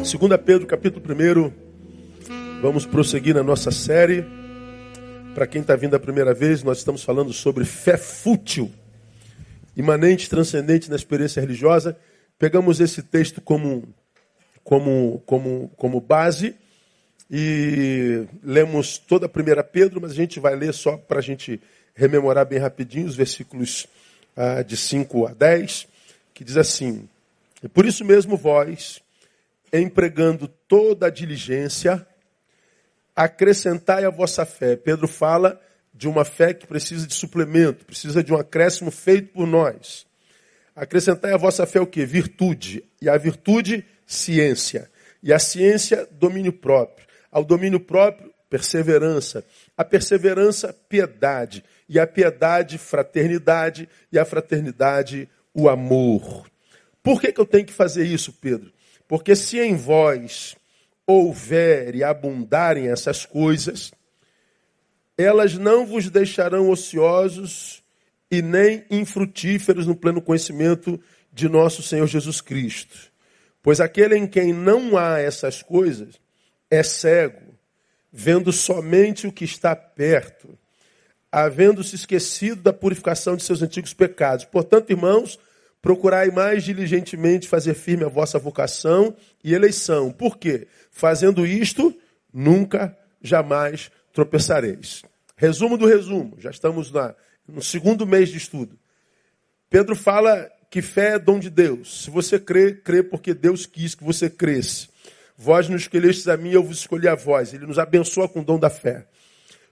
2 Pedro, capítulo 1. Vamos prosseguir na nossa série. Para quem está vindo a primeira vez, nós estamos falando sobre fé fútil, imanente, transcendente na experiência religiosa. Pegamos esse texto como, como, como, como base e lemos toda a primeira Pedro, mas a gente vai ler só para a gente rememorar bem rapidinho os versículos ah, de 5 a 10, que diz assim: E por isso mesmo vós, empregando toda a diligência, acrescentai a vossa fé. Pedro fala de uma fé que precisa de suplemento, precisa de um acréscimo feito por nós. Acrescentai a vossa fé o que? Virtude. E a virtude, ciência. E a ciência, domínio próprio. Ao domínio próprio, perseverança. A perseverança, piedade. E a piedade, fraternidade. E a fraternidade, o amor. Por que, que eu tenho que fazer isso, Pedro? Porque se em vós houver e abundarem essas coisas, elas não vos deixarão ociosos e nem infrutíferos no pleno conhecimento de nosso Senhor Jesus Cristo. Pois aquele em quem não há essas coisas é cego, vendo somente o que está perto, havendo se esquecido da purificação de seus antigos pecados. Portanto, irmãos, Procurai mais diligentemente fazer firme a vossa vocação e eleição. Por quê? Fazendo isto, nunca, jamais tropeçareis. Resumo do resumo, já estamos na, no segundo mês de estudo. Pedro fala que fé é dom de Deus. Se você crê, crê porque Deus quis que você cresça. Vós nos escolhestes a mim, eu vos escolhi a vós. Ele nos abençoa com o dom da fé.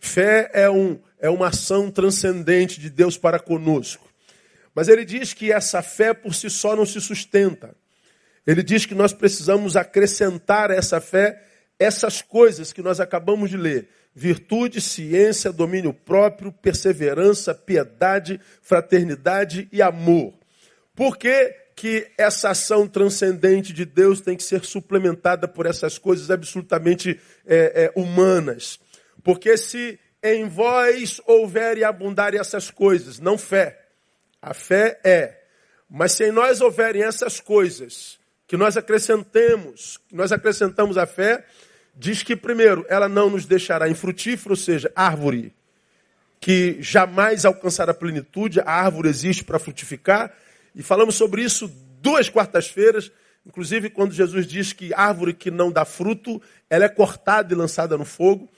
Fé é, um, é uma ação transcendente de Deus para conosco. Mas ele diz que essa fé por si só não se sustenta. Ele diz que nós precisamos acrescentar a essa fé essas coisas que nós acabamos de ler: virtude, ciência, domínio próprio, perseverança, piedade, fraternidade e amor. Por que, que essa ação transcendente de Deus tem que ser suplementada por essas coisas absolutamente é, é, humanas? Porque se em vós houver e abundar essas coisas, não fé, a fé é. Mas se em nós houverem essas coisas que nós acrescentemos, que nós acrescentamos a fé, diz que primeiro, ela não nos deixará infrutífero, ou seja, árvore que jamais alcançará plenitude, a árvore existe para frutificar, e falamos sobre isso duas quartas-feiras, inclusive quando Jesus diz que árvore que não dá fruto, ela é cortada e lançada no fogo,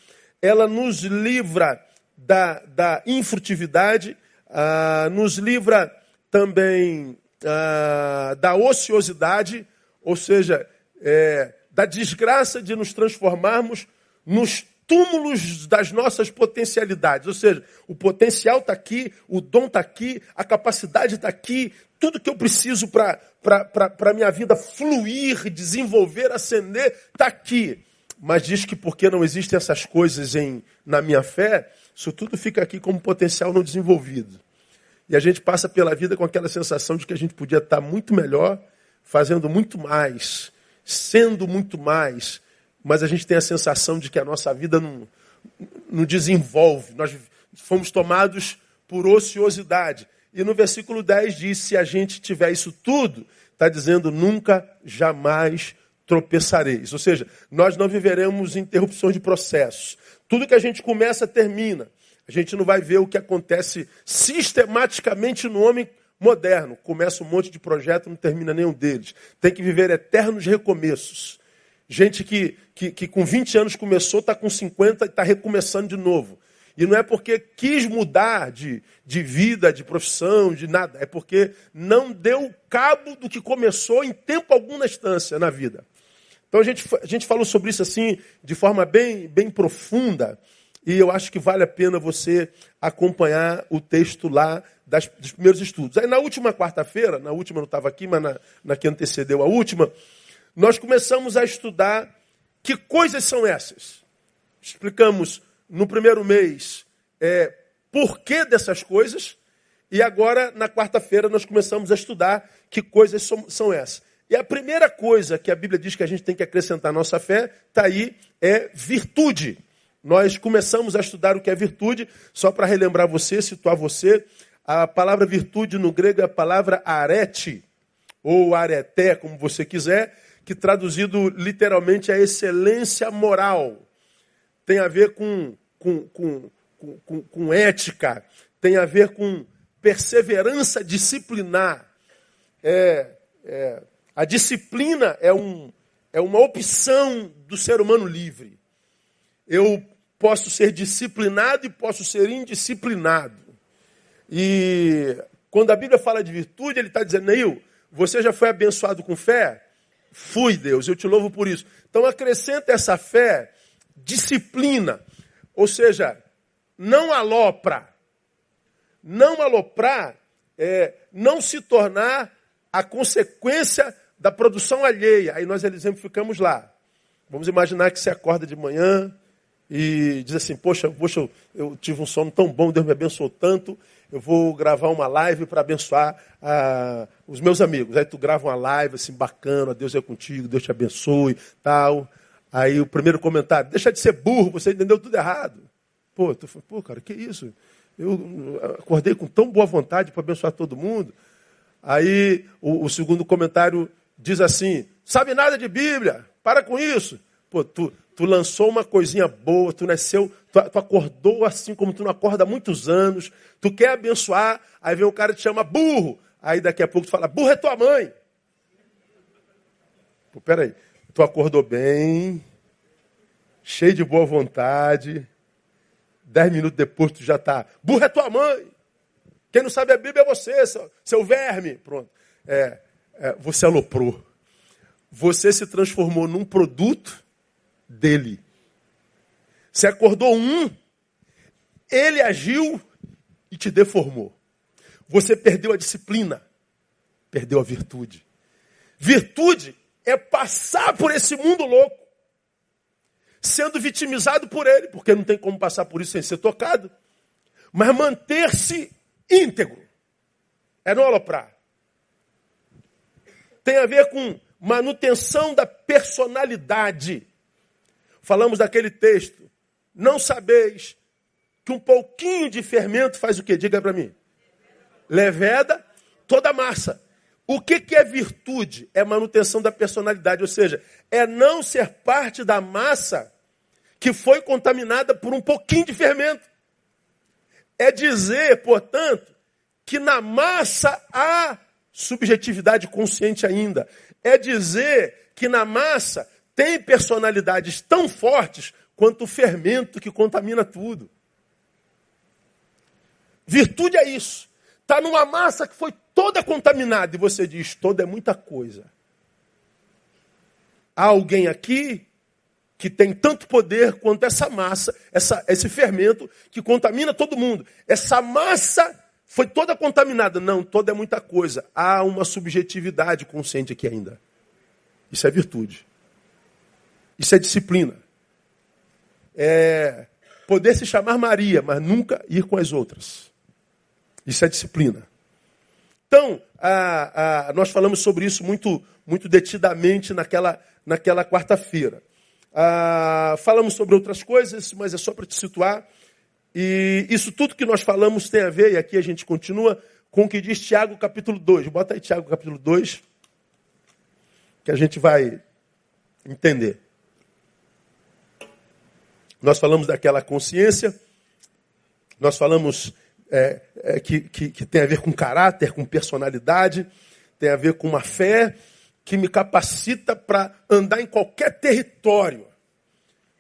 ela nos livra da, da infrutividade, ah, nos livra também ah, da ociosidade, ou seja, é, da desgraça de nos transformarmos nos túmulos das nossas potencialidades. Ou seja, o potencial está aqui, o dom está aqui, a capacidade está aqui, tudo que eu preciso para a minha vida fluir, desenvolver, ascender, está aqui. Mas diz que porque não existem essas coisas em, na minha fé, isso tudo fica aqui como potencial não desenvolvido. E a gente passa pela vida com aquela sensação de que a gente podia estar muito melhor, fazendo muito mais, sendo muito mais, mas a gente tem a sensação de que a nossa vida não, não desenvolve. Nós fomos tomados por ociosidade. E no versículo 10 diz: se a gente tiver isso tudo, está dizendo nunca, jamais tropeçareis. Ou seja, nós não viveremos interrupções de processos. Tudo que a gente começa, termina. A gente não vai ver o que acontece sistematicamente no homem moderno. Começa um monte de projeto, não termina nenhum deles. Tem que viver eternos recomeços. Gente que, que, que com 20 anos começou, está com 50 e está recomeçando de novo. E não é porque quis mudar de, de vida, de profissão, de nada. É porque não deu cabo do que começou em tempo algum na instância, na vida. Então a gente, a gente falou sobre isso assim, de forma bem, bem profunda. E eu acho que vale a pena você acompanhar o texto lá das, dos primeiros estudos. Aí na última quarta-feira, na última não estava aqui, mas na, na que antecedeu a última, nós começamos a estudar que coisas são essas. Explicamos no primeiro mês é, porquê dessas coisas, e agora na quarta-feira nós começamos a estudar que coisas são, são essas. E a primeira coisa que a Bíblia diz que a gente tem que acrescentar à nossa fé, está aí, é virtude. Nós começamos a estudar o que é virtude, só para relembrar você, situar você. A palavra virtude no grego é a palavra arete, ou areté, como você quiser, que traduzido literalmente é excelência moral. Tem a ver com, com, com, com, com ética, tem a ver com perseverança disciplinar. É, é, a disciplina é, um, é uma opção do ser humano livre. Eu posso ser disciplinado e posso ser indisciplinado. E quando a Bíblia fala de virtude, ele está dizendo, Neil, você já foi abençoado com fé? Fui, Deus, eu te louvo por isso. Então acrescenta essa fé, disciplina. Ou seja, não alopra. Não aloprar é não se tornar a consequência da produção alheia. Aí nós exemplificamos lá. Vamos imaginar que você acorda de manhã e diz assim: Poxa, poxa eu tive um sono tão bom, Deus me abençoou tanto, eu vou gravar uma live para abençoar ah, os meus amigos. Aí tu grava uma live assim, bacana, Deus é contigo, Deus te abençoe, tal. Aí o primeiro comentário, deixa de ser burro, você entendeu tudo errado. Pô, tu fala, pô, cara, que isso? Eu acordei com tão boa vontade para abençoar todo mundo. Aí o, o, segundo comentário diz assim: sabe nada de Bíblia, para com isso. Pô, tu, tu lançou uma coisinha boa, tu nasceu, tu, tu, acordou assim como tu não acorda há muitos anos, tu quer abençoar, aí vem o cara te chama burro. Aí daqui a pouco tu fala, burro é tua mãe. Pô, peraí, tu acordou bem, cheio de boa vontade, dez minutos depois tu já está, burro é tua mãe. Quem não sabe a Bíblia é você, seu, seu verme. Pronto. É, você aloprou. Você se transformou num produto dele. Você acordou um, ele agiu e te deformou. Você perdeu a disciplina, perdeu a virtude. Virtude é passar por esse mundo louco, sendo vitimizado por ele, porque não tem como passar por isso sem ser tocado, mas manter-se íntegro. É não aloprar. Tem a ver com manutenção da personalidade. Falamos daquele texto. Não sabeis que um pouquinho de fermento faz o que? Diga para mim. Leveda toda a massa. O que, que é virtude? É manutenção da personalidade, ou seja, é não ser parte da massa que foi contaminada por um pouquinho de fermento. É dizer, portanto, que na massa há subjetividade consciente ainda. É dizer que na massa tem personalidades tão fortes quanto o fermento que contamina tudo. Virtude é isso. Está numa massa que foi toda contaminada e você diz: toda é muita coisa. Há alguém aqui que tem tanto poder quanto essa massa, essa, esse fermento que contamina todo mundo. Essa massa foi toda contaminada. Não, toda é muita coisa. Há uma subjetividade consciente aqui ainda. Isso é virtude. Isso é disciplina. É poder se chamar Maria, mas nunca ir com as outras. Isso é disciplina. Então, a, a, nós falamos sobre isso muito, muito detidamente naquela, naquela quarta-feira. Ah, falamos sobre outras coisas, mas é só para te situar. E isso tudo que nós falamos tem a ver, e aqui a gente continua, com o que diz Tiago capítulo 2. Bota aí Tiago capítulo 2, que a gente vai entender. Nós falamos daquela consciência, nós falamos é, é, que, que, que tem a ver com caráter, com personalidade, tem a ver com uma fé que me capacita para andar em qualquer território.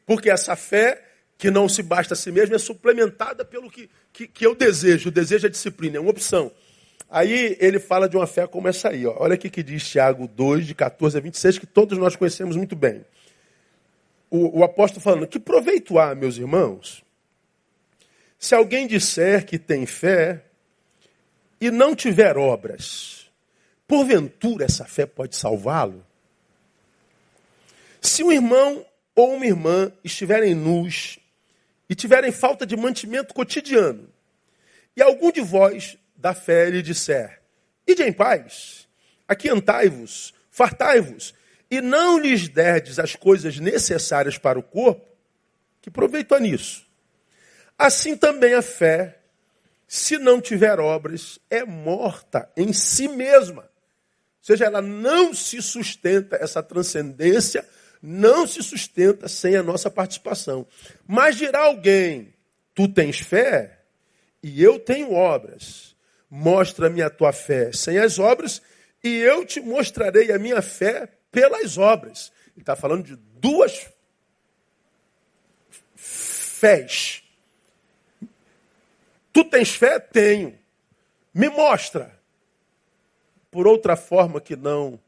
Porque essa fé, que não se basta a si mesma, é suplementada pelo que, que, que eu desejo. O desejo é disciplina, é uma opção. Aí ele fala de uma fé como essa aí. Ó. Olha aqui que diz Tiago 2, de 14 a 26, que todos nós conhecemos muito bem. O, o apóstolo falando, que proveito há, meus irmãos, se alguém disser que tem fé e não tiver obras Porventura essa fé pode salvá-lo? Se um irmão ou uma irmã estiverem nus e tiverem falta de mantimento cotidiano, e algum de vós da fé lhe disser: Ide em paz, aquiantai-vos, fartai-vos, e não lhes derdes as coisas necessárias para o corpo, que proveito há nisso? Assim também a fé, se não tiver obras, é morta em si mesma. seja, ela não se sustenta, essa transcendência não se sustenta sem a nossa participação. Mas dirá alguém: Tu tens fé e eu tenho obras. Mostra-me a tua fé sem as obras, e eu te mostrarei a minha fé pelas obras. Ele está falando de duas fés. Tu tens fé? Tenho. Me mostra. Por outra forma que não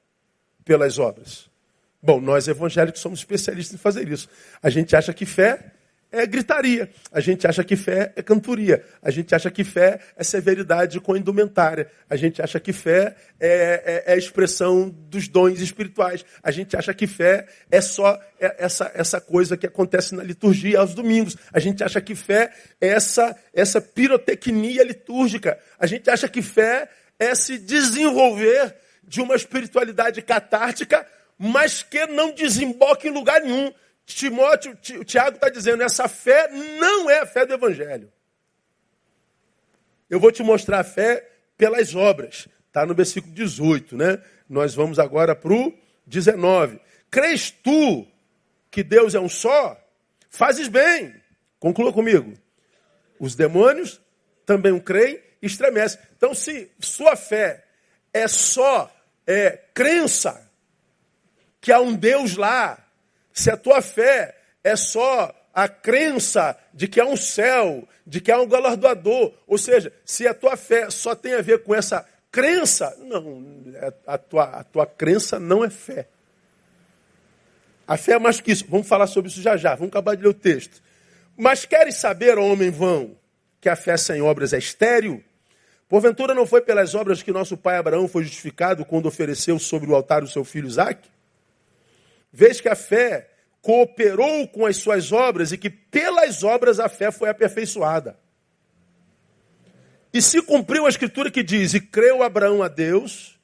pelas obras. Bom, nós evangélicos somos especialistas em fazer isso. A gente acha que fé é gritaria. A gente acha que fé é cantoria. A gente acha que fé é severidade com indumentária. A gente acha que fé é, é, é a expressão dos dons espirituais. A gente acha que fé é só essa, essa coisa que acontece na liturgia aos domingos. A gente acha que fé é essa, essa pirotecnia litúrgica. A gente acha que fé é se desenvolver de uma espiritualidade catártica, mas que não desemboca em lugar nenhum. Timóteo, o Tiago está dizendo, essa fé não é a fé do Evangelho. Eu vou te mostrar a fé pelas obras. Está no versículo 18, né? Nós vamos agora para o 19. Crês tu que Deus é um só? Fazes bem. Conclua comigo. Os demônios também creem e estremecem. Então, se sua fé é só é, crença que há um Deus lá, se a tua fé é só a crença de que há um céu, de que há um galardoador, ou seja, se a tua fé só tem a ver com essa crença, não, é, a tua, a tua crença não é fé. A fé é mais que isso. Vamos falar sobre isso já já. Vamos acabar de ler o texto. Mas queres saber, homem vão, que a fé sem obras é estéril? Porventura não foi pelas obras que nosso pai Abraão foi justificado quando ofereceu sobre o altar o seu filho Isaque? Vês que a fé cooperou com as suas obras e que pelas obras a fé foi aperfeiçoada. E se cumpriu a escritura que diz: E creu Abraão a Deus,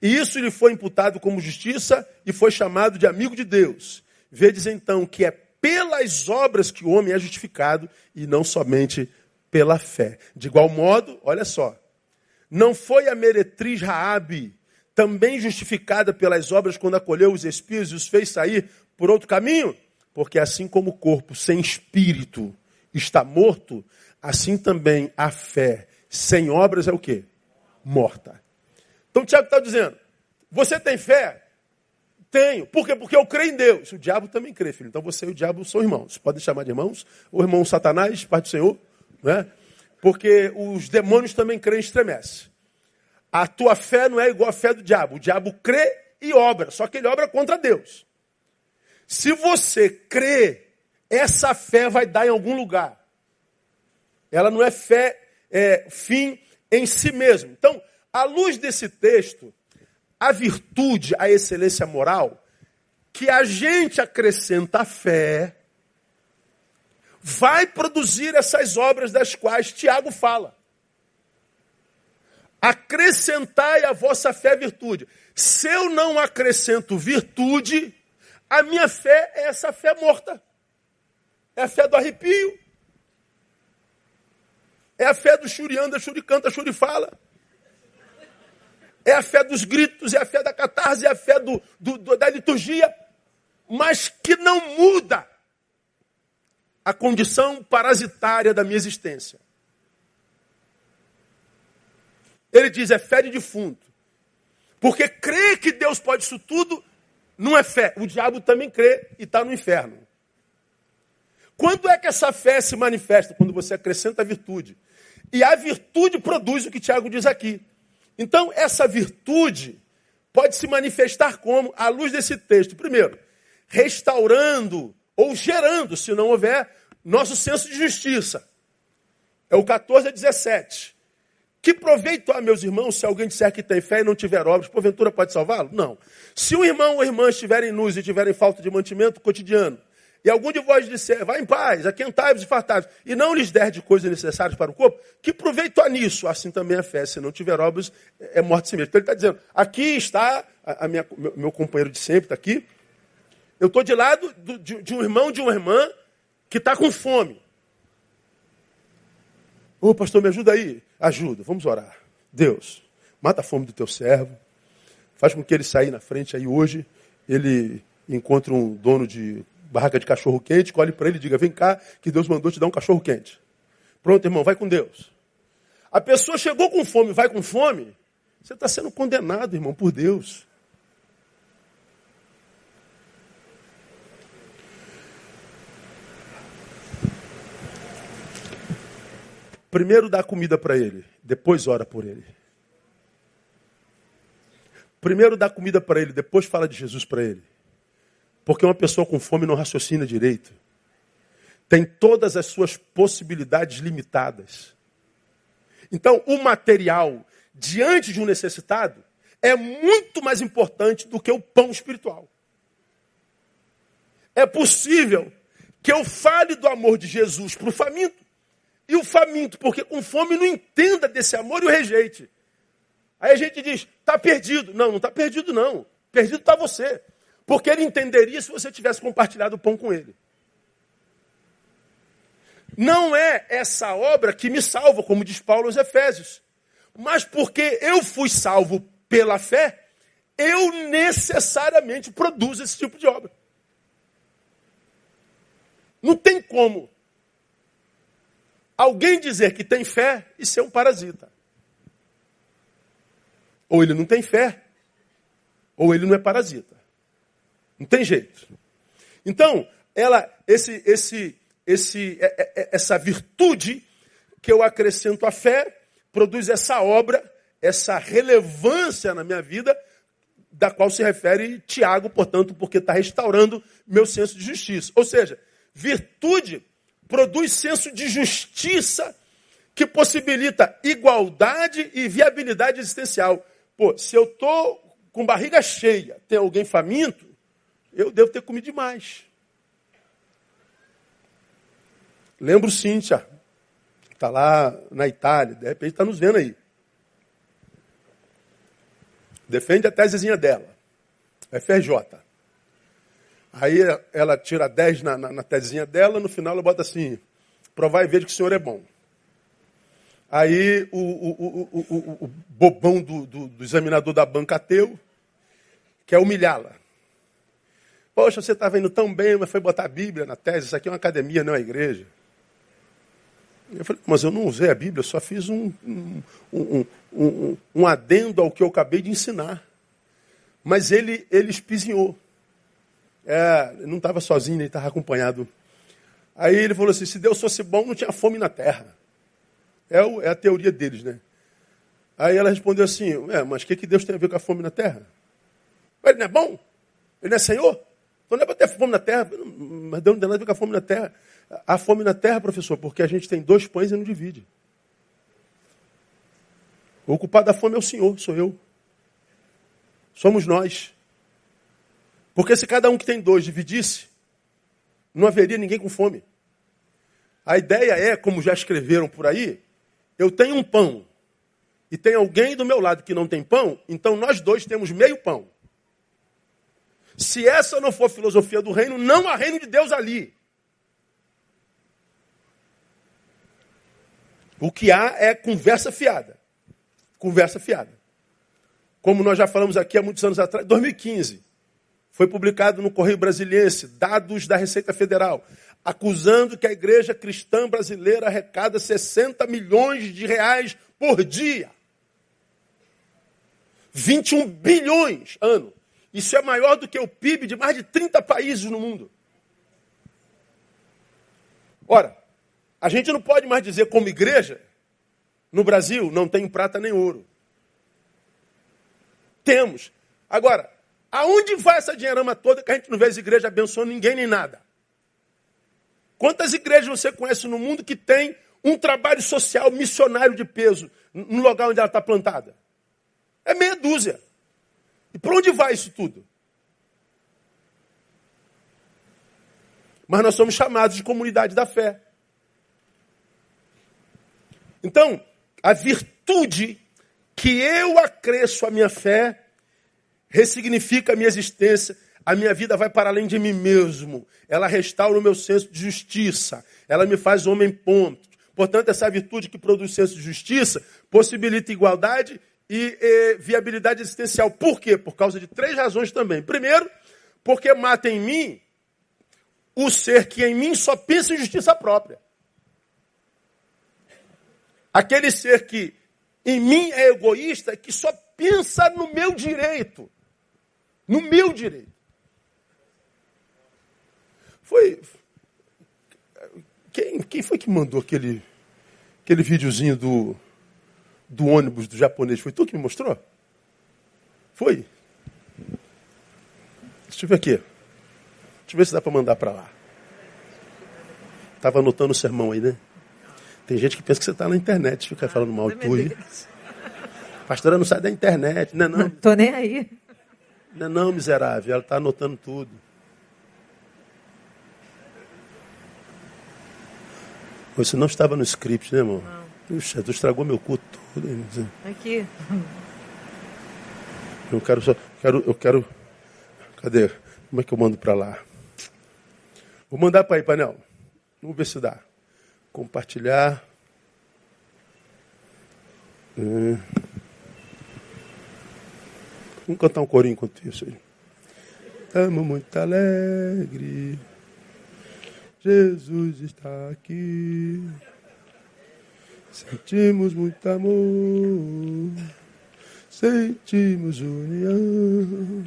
e isso lhe foi imputado como justiça, e foi chamado de amigo de Deus. Vedes então que é pelas obras que o homem é justificado, e não somente pela fé. De igual modo, olha só, não foi a meretriz Raabe também justificada pelas obras quando acolheu os espíritos e os fez sair por outro caminho? Porque assim como o corpo sem espírito está morto, assim também a fé sem obras é o quê? Morta. Então Tiago está dizendo, você tem fé? Tenho. Por quê? Porque eu creio em Deus. O diabo também crê, filho. Então você e o diabo são irmãos. Você pode chamar de irmãos. O irmão Satanás, Pai do Senhor. Né? Porque os demônios também creem e estremecem. A tua fé não é igual à fé do diabo. O diabo crê e obra, só que ele obra contra Deus. Se você crê, essa fé vai dar em algum lugar. Ela não é fé é, fim em si mesmo. Então, à luz desse texto, a virtude, a excelência moral, que a gente acrescenta a fé, vai produzir essas obras das quais Tiago fala. Acrescentai a vossa fé virtude. Se eu não acrescento virtude, a minha fé é essa fé morta. É a fé do arrepio. É a fé do churianda, churicanta, churifala. É a fé dos gritos, é a fé da catarse, é a fé do, do, do, da liturgia, mas que não muda a condição parasitária da minha existência. Ele diz: é fé de defunto. Porque crer que Deus pode isso tudo não é fé. O diabo também crê e está no inferno. Quando é que essa fé se manifesta? Quando você acrescenta a virtude. E a virtude produz o que Tiago diz aqui. Então, essa virtude pode se manifestar como? À luz desse texto. Primeiro, restaurando ou gerando, se não houver, nosso senso de justiça. É o 14 a 17. Que proveito há, meus irmãos, se alguém disser que tem fé e não tiver obras, porventura pode salvá-lo? Não. Se um irmão ou irmã estiverem nus e tiverem falta de mantimento cotidiano, e algum de vós disser, vá em paz, aquentai-vos e fartai e não lhes der de coisas necessárias para o corpo, que proveito há nisso? Assim também a fé, se não tiver obras, é morte de si mesmo. Então ele está dizendo, aqui está, a, minha, meu, companheiro de sempre está aqui, eu estou de lado do, de, de um irmão, de uma irmã, que está com fome. Ô pastor, me ajuda aí. Ajuda, vamos orar. Deus, mata a fome do teu servo. faz com que ele saia na frente. Aí hoje ele encontra um dono de barraca de cachorro quente, colhe para ele e diga: Vem cá, que Deus mandou te dar um cachorro quente. Pronto, irmão, vai com Deus. A pessoa chegou com fome, vai com fome. Você está sendo condenado, irmão, por Deus. Primeiro dá comida para ele, depois ora por ele. Primeiro dá comida para ele, depois fala de Jesus para ele. Porque uma pessoa com fome não raciocina direito. Tem todas as suas possibilidades limitadas. Então, o material diante de um necessitado é muito mais importante do que o pão espiritual. É possível que eu fale do amor de Jesus para o faminto e o faminto, porque com fome não entenda desse amor e o rejeite. Aí a gente diz, está perdido. Não, não está perdido não. Perdido está você. Porque ele entenderia se você tivesse compartilhado o pão com ele. Não é essa obra que me salva, como diz Paulo aos Efésios. Mas porque eu fui salvo pela fé, eu necessariamente produzo esse tipo de obra. Não tem como alguém dizer que tem fé e ser um parasita. Ou ele não tem fé, ou ele não é parasita. Não tem jeito. Então, ela, esse, esse, esse, é, é, é, essa virtude que eu acrescento à fé produz essa obra, essa relevância na minha vida, da qual se refere Tiago, portanto, porque está restaurando meu senso de justiça. Ou seja, virtude produz senso de justiça que possibilita igualdade e viabilidade existencial. Pô, se eu estou com barriga cheia, tem alguém faminto, eu devo ter comido demais. Lembro Cíntia, está lá na Itália, de repente está nos vendo aí. Defende a tesezinha dela, FRJ. Aí ela tira 10 na, na, na tesezinha dela, no final ela bota assim, provar e ver que o senhor é bom. Aí o, o, o, o bobão do, do, do, examinador da banca ateu quer humilhá-la. Poxa, você estava indo tão bem, mas foi botar a Bíblia na tese. Isso aqui é uma academia, não é uma igreja. Eu falei, mas eu não usei a Bíblia, só fiz um, um, um, um, um adendo ao que eu acabei de ensinar. Mas ele, ele espizinhou. É, não estava sozinho, ele estava acompanhado. Aí ele falou assim: se Deus fosse bom, não tinha fome na terra. É, o, é a teoria deles, né? Aí ela respondeu assim: é, mas o que, que Deus tem a ver com a fome na terra? Ele não é bom? Ele não é Senhor? Então não é para ter fome na terra. Mas Deus não tem nada a ver com a fome na terra. Há fome na terra, professor, porque a gente tem dois pães e não divide. O ocupado da fome é o Senhor, sou eu. Somos nós. Porque se cada um que tem dois dividisse, não haveria ninguém com fome. A ideia é, como já escreveram por aí, eu tenho um pão e tem alguém do meu lado que não tem pão, então nós dois temos meio pão. Se essa não for a filosofia do reino, não há reino de Deus ali. O que há é conversa fiada. Conversa fiada. Como nós já falamos aqui há muitos anos atrás, 2015, foi publicado no Correio Brasiliense dados da Receita Federal acusando que a igreja cristã brasileira arrecada 60 milhões de reais por dia. 21 bilhões ano. Isso é maior do que o PIB de mais de 30 países no mundo. Ora, a gente não pode mais dizer como igreja, no Brasil não tem prata nem ouro. Temos. Agora, aonde vai essa dinheirama toda que a gente não vê as igrejas abençoando ninguém nem nada? Quantas igrejas você conhece no mundo que tem um trabalho social missionário de peso no lugar onde ela está plantada? É meia dúzia. E para onde vai isso tudo? Mas nós somos chamados de comunidade da fé. Então, a virtude que eu acresço à minha fé ressignifica a minha existência a minha vida vai para além de mim mesmo. Ela restaura o meu senso de justiça. Ela me faz homem ponto. Portanto, essa virtude que produz senso de justiça possibilita igualdade e, e viabilidade existencial. Por quê? Por causa de três razões também. Primeiro, porque mata em mim o ser que em mim só pensa em justiça própria. Aquele ser que em mim é egoísta, que só pensa no meu direito. No meu direito. Foi. Quem, quem foi que mandou aquele, aquele videozinho do, do ônibus do japonês? Foi tu que me mostrou? Foi? Deixa eu ver aqui. Deixa eu ver se dá para mandar para lá. Estava anotando o sermão aí, né? Tem gente que pensa que você está na internet, fica falando mal de tu. Pastora não sai da internet, não é não? Não tô nem aí. Não é não, miserável, ela está anotando tudo. Você não estava no script, né, irmão? Não. Puxa, tu estragou meu culto todo. Aqui. Eu quero só. Quero, eu quero. Cadê? Como é que eu mando para lá? Vou mandar para aí, painel. Vamos ver se dá. Compartilhar. Hum. Vamos cantar um corinho enquanto isso aí. Estamos muito alegre. Jesus está aqui. Sentimos muito amor. Sentimos união.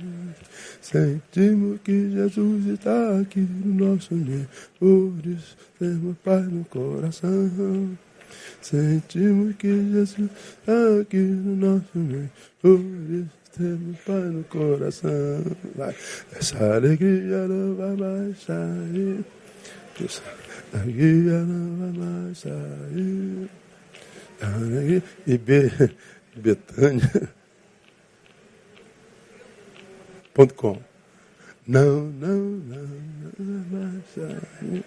Sentimos que Jesus está aqui no nosso meio. Temos paz no coração. Sentimos que Jesus está aqui no nosso meio. Por isso temos paz no coração. Vai. Essa alegria não vai mais sair. Essa alegria não vai mais sair. E Betânia. Ponto com. Não, não, não, não, não,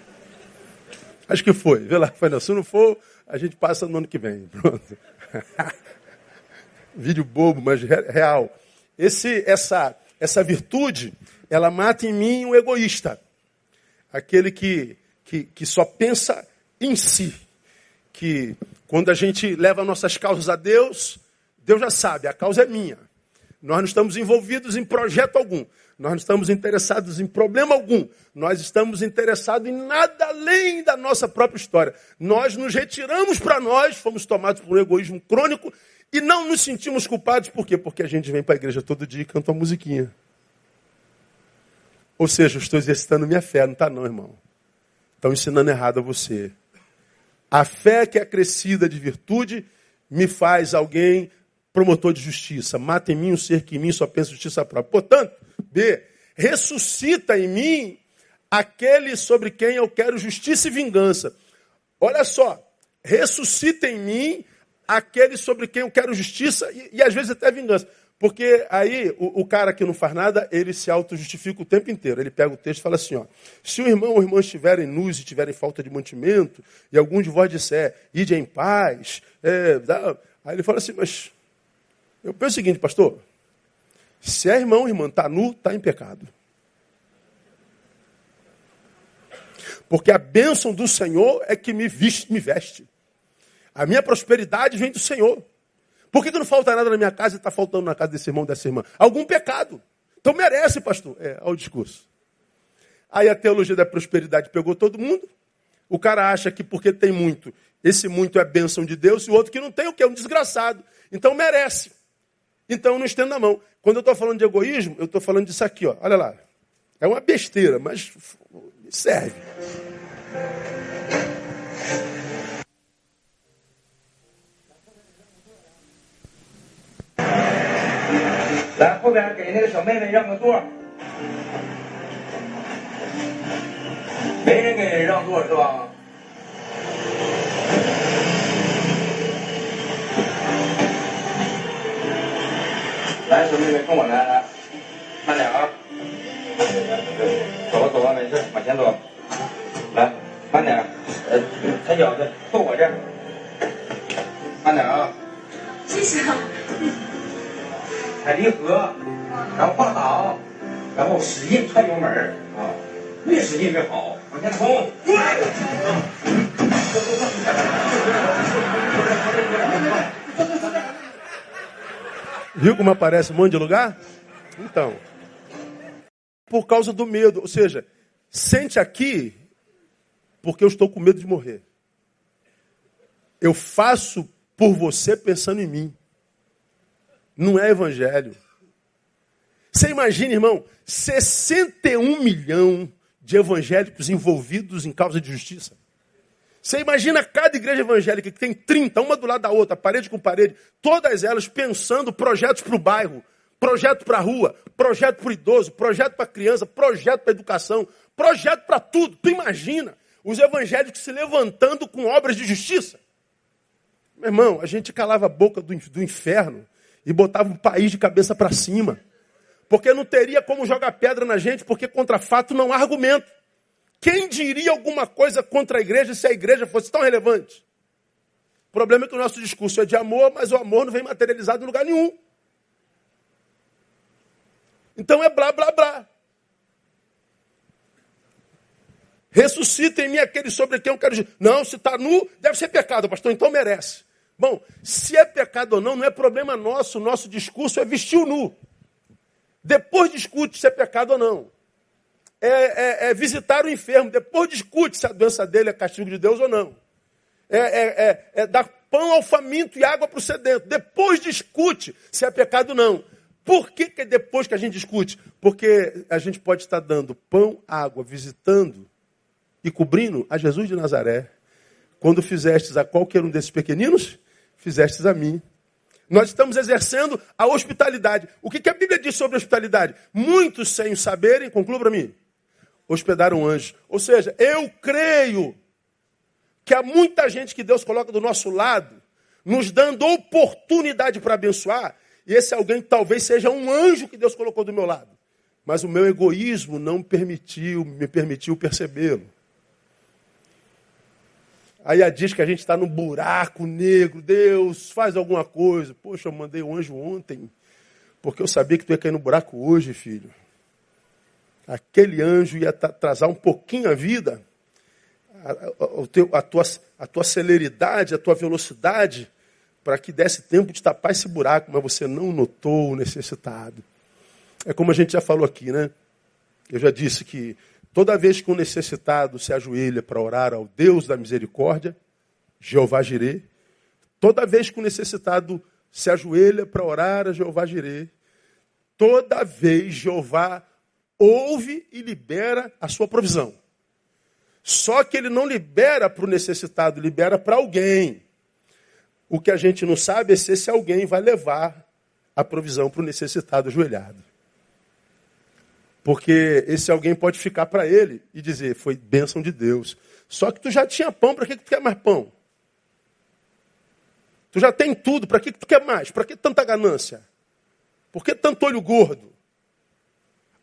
Acho que foi. Vê lá, foi. Se não for, a gente passa no ano que vem. Pronto. Vídeo bobo, mas real. Esse, essa, essa virtude, ela mata em mim um egoísta. Aquele que, que, que só pensa em si. Que quando a gente leva nossas causas a Deus, Deus já sabe, a causa é minha. Nós não estamos envolvidos em projeto algum. Nós não estamos interessados em problema algum. Nós estamos interessados em nada além da nossa própria história. Nós nos retiramos para nós, fomos tomados por um egoísmo crônico e não nos sentimos culpados. Por quê? Porque a gente vem para a igreja todo dia e canta uma musiquinha. Ou seja, eu estou exercitando minha fé. Não está não, irmão. Estão ensinando errado a você. A fé que é crescida de virtude me faz alguém promotor de justiça. Mata em mim o ser que em mim só pensa justiça própria. Portanto, B, ressuscita em mim aquele sobre quem eu quero justiça e vingança. Olha só, ressuscita em mim aquele sobre quem eu quero justiça e, e às vezes até vingança. Porque aí o, o, cara que não faz nada, ele se auto-justifica o tempo inteiro. Ele pega o texto e fala assim: ó, se o irmão ou irmã estiverem nus e tiverem falta de mantimento, e algum de vós disser, ide em paz, é, dá... aí ele fala assim, mas eu penso o seguinte, pastor: se é irmão ou irmã está nu, está em pecado. Porque a bênção do Senhor é que me, viste, me veste. A minha prosperidade vem do Senhor. Por que, que não falta nada na minha casa e está faltando na casa desse irmão, dessa irmã? Algum pecado. Então merece, pastor. É, olha o discurso. Aí a teologia da prosperidade pegou todo mundo. O cara acha que porque tem muito, esse muito é bênção de Deus, e o outro que não tem, o que? É um desgraçado. Então merece. Então não estenda a mão. Quando eu estou falando de egoísmo, eu estou falando disso aqui, ó. Olha lá. É uma besteira, mas serve. 来，后边给那个小妹妹让个座，没人给人让座是吧？来，小妹妹，跟我来，来，慢点啊！走吧，走吧，没事，往前走。来，慢点，呃，踩脚去，坐我这儿。慢点啊！谢谢啊。踩离合，然后挂档，然后使劲踹油门啊，越使劲越好，往前冲！ Viu como aparece um monte de lugar? Então, por causa do medo. Ou seja, sente aqui porque eu estou com medo de morrer. Eu faço por você pensando em mim. Não é evangelho. Você imagina, irmão, 61 milhão de evangélicos envolvidos em causa de justiça. Você imagina cada igreja evangélica que tem 30, uma do lado da outra, parede com parede, todas elas pensando projetos para o bairro, projeto para a rua, projeto para o idoso, projeto para a criança, projeto para a educação, projeto para tudo. Tu imagina os evangélicos se levantando com obras de justiça? Meu irmão, a gente calava a boca do, do inferno e botava o país de cabeça para cima. Porque não teria como jogar pedra na gente, porque contra fato não há argumento. Quem diria alguma coisa contra a igreja se a igreja fosse tão relevante? O problema é que o nosso discurso é de amor, mas o amor não vem materializado em lugar nenhum. Então é blá, blá, blá. Ressuscita em mim aquele sobre quem eu quero. Não, se está nu, deve ser pecado, pastor, então merece. Bom, se é pecado ou não, não é problema nosso. O nosso discurso é vestir o nu. Depois discute se é pecado ou não é, é, é visitar o enfermo, depois discute se a doença dele é castigo de Deus ou não. É, é, é, é dar pão ao faminto e água para o sedento. Depois discute se é pecado ou não. Por que, que depois que a gente discute? Porque a gente pode estar dando pão, água, visitando e cobrindo a Jesus de Nazaré. Quando fizestes a qualquer um desses pequeninos, fizestes a mim. Nós estamos exercendo a hospitalidade. O que, que a Bíblia diz sobre hospitalidade? Muitos sem saberem, conclua para mim, hospedaram anjos. Ou seja, eu creio que há muita gente que Deus coloca do nosso lado, nos dando oportunidade para abençoar, e esse alguém talvez seja um anjo que Deus colocou do meu lado. Mas o meu egoísmo não permitiu, me permitiu percebê-lo. Aí a diz que a gente está no buraco negro, Deus, faz alguma coisa. Poxa, eu mandei o um anjo ontem, porque eu sabia que tu ia cair no buraco hoje, filho aquele anjo ia atrasar um pouquinho a vida, a, a, a, tua, a tua celeridade, a tua velocidade, para que desse tempo de tapar esse buraco, mas você não notou o necessitado. É como a gente já falou aqui, né? Eu já disse que toda vez que um necessitado se ajoelha para orar ao Deus da misericórdia, Jeová Jirê, toda vez que o necessitado se ajoelha para orar a Jeová Jirê, toda vez Jeová ouve e libera a sua provisão. Só que ele não libera para o necessitado, libera para alguém. O que a gente não sabe é se esse alguém vai levar a provisão para o necessitado ajoelhado. Porque esse alguém pode ficar para ele e dizer, foi bênção de Deus. Só que tu já tinha pão, para que, que tu quer mais pão? Tu já tem tudo, para que, que tu quer mais? Para que tanta ganância? Por que tanto olho gordo?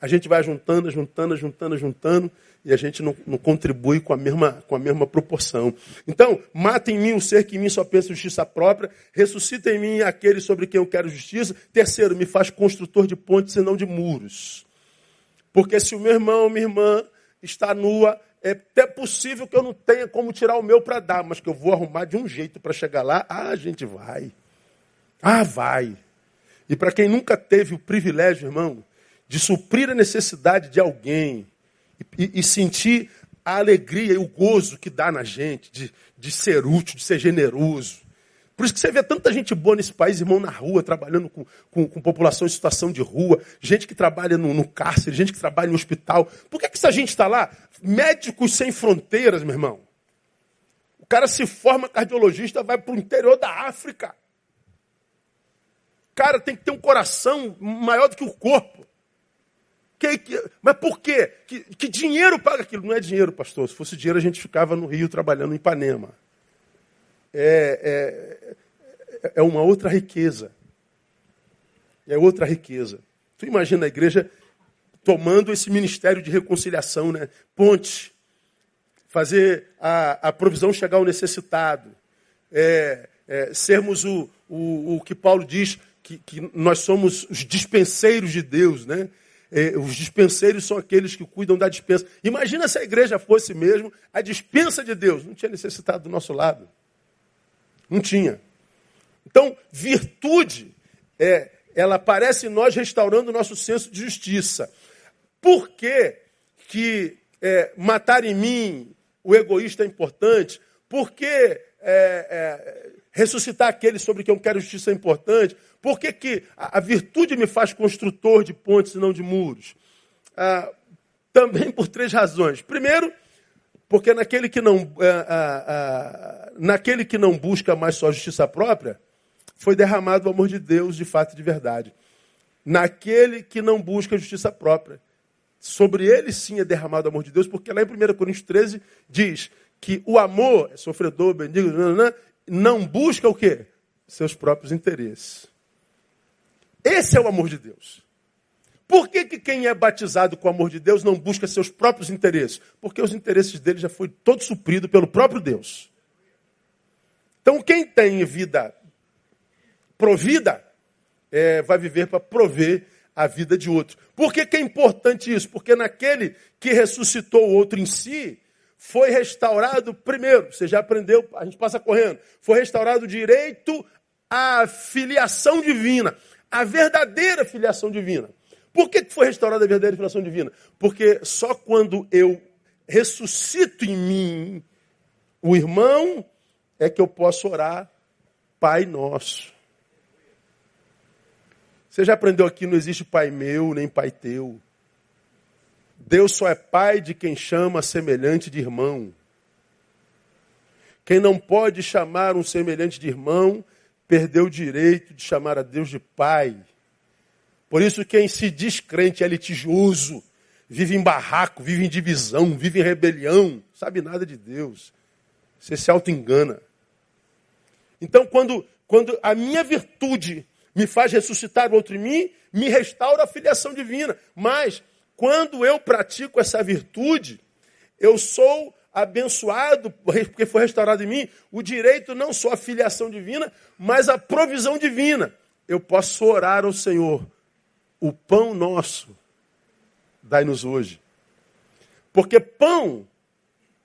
a gente vai juntando, juntando, juntando, juntando, e a gente não, não, contribui com a, mesma, com a mesma proporção. Então, mata em mim o ser que em mim só pensa justiça própria, ressuscita em mim aquele sobre quem eu quero justiça. Terceiro, me faz construtor de pontes e não de muros. Porque se o meu irmão, minha irmã está nua, é até possível que eu não tenha como tirar o meu para dar, mas que eu vou arrumar de um jeito para chegar lá. Ah, a gente vai. Ah, vai. E para quem nunca teve o privilégio, irmão, de suprir a necessidade de alguém e, e, sentir a alegria e o gozo que dá na gente de, de ser útil, de ser generoso. Por isso que você vê tanta gente boa nesse país, irmão, na rua, trabalhando com, com, com população em situação de rua, gente que trabalha no, no cárcere, gente que trabalha no hospital. Por que, que essa gente está lá? Médicos sem fronteiras, meu irmão. O cara se forma cardiologista, vai para o interior da África. Cara tem que ter um coração maior do que o corpo. Que, que, mas por quê? Que, que dinheiro paga aquilo? Não é dinheiro, pastor. Se fosse dinheiro, a gente ficava no Rio trabalhando em Ipanema. É, é, é uma outra riqueza. É outra riqueza. Tu imagina a igreja tomando esse ministério de reconciliação, né? Ponte. Fazer a, a provisão chegar ao necessitado. É, é, sermos o, o, o que Paulo diz, que, que nós somos os dispenseiros de Deus, né? eh, os dispenseiros são aqueles que cuidam da dispensa. Imagina se a igreja fosse mesmo a dispensa de Deus. Não tinha necessitado do nosso lado. Não tinha. Então, virtude é, ela aparece em nós restaurando o nosso senso de justiça. Por que, que é, matar em mim o egoísta é importante? Por que é, é, ressuscitar aquele sobre quem eu quero justiça é importante? Por que, que a, a virtude me faz construtor de pontes e não de muros? Ah, também por três razões. Primeiro, porque naquele que não, ah, ah, naquele que não busca mais sua justiça própria, foi derramado o amor de Deus de fato e de verdade. Naquele que não busca justiça própria. Sobre ele sim é derramado o amor de Deus, porque lá em 1 Coríntios 13 diz que o amor é sofredor, bendigo, não busca o quê? Seus próprios interesses. Esse é o amor de Deus. Por que, que quem é batizado com o amor de Deus não busca seus próprios interesses? Porque os interesses dele já foi todo suprido pelo próprio Deus. Então quem tem vida provida é, vai viver para prover a vida de outro. Por que, que é importante isso? Porque naquele que ressuscitou o outro em si, foi restaurado primeiro, você já aprendeu, a gente passa correndo, foi restaurado o direito à filiação divina, a verdadeira filiação divina. Por que foi restaurada a verdadeira filiação divina? Porque só quando eu ressuscito em mim o irmão é que eu posso orar Pai Nosso. Você já aprendeu aqui, não existe pai meu nem pai teu. Deus só é pai de quem chama semelhante de irmão. Quem não pode chamar um semelhante de irmão, perdeu o direito de chamar a Deus de pai. Por isso, quem se diz crente é litigioso, vive em barraco, vive em divisão, vive em rebelião, sabe nada de Deus. Você se auto-engana. Então, quando, quando a minha virtude me faz ressuscitar o outro em mim, me restaura a filiação divina. Mas, quando eu pratico essa virtude, eu sou abençoado, porque foi restaurado em mim, o direito não só à filiação divina, mas à provisão divina. Eu posso orar ao Senhor, o pão nosso, dai-nos hoje. Porque pão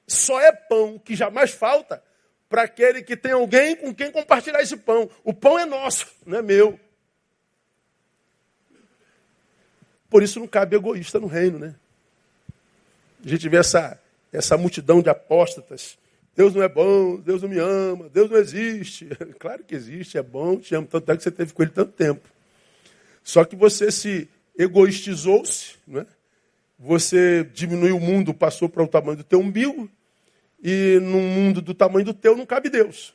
só é pão que jamais falta para aquele que tem alguém com quem compartilhar esse pão. O pão é nosso, não é meu. Por isso não cabe egoísta no reino, né? A gente vê essa, essa multidão de apóstatas. Deus não é bom, Deus não me ama, Deus não existe. Claro que existe, é bom, te amo, tanto é que você teve com ele tanto tempo. Só que você se egoistizou-se, né? você diminuiu o mundo, passou para o tamanho do teu umbigo, e num mundo do tamanho do teu não cabe Deus.